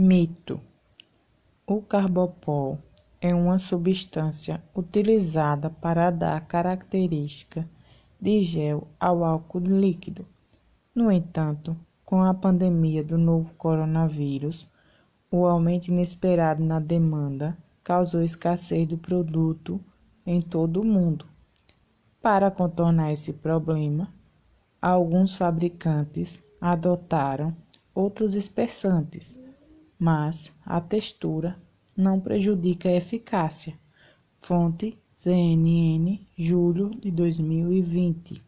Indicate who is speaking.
Speaker 1: Mito: O carbopol é uma substância utilizada para dar característica de gel ao álcool líquido. No entanto, com a pandemia do novo coronavírus, o aumento inesperado na demanda causou escassez do produto em todo o mundo. Para contornar esse problema, alguns fabricantes adotaram outros espessantes mas a textura não prejudica a eficácia. Fonte CNN, julho de 2020.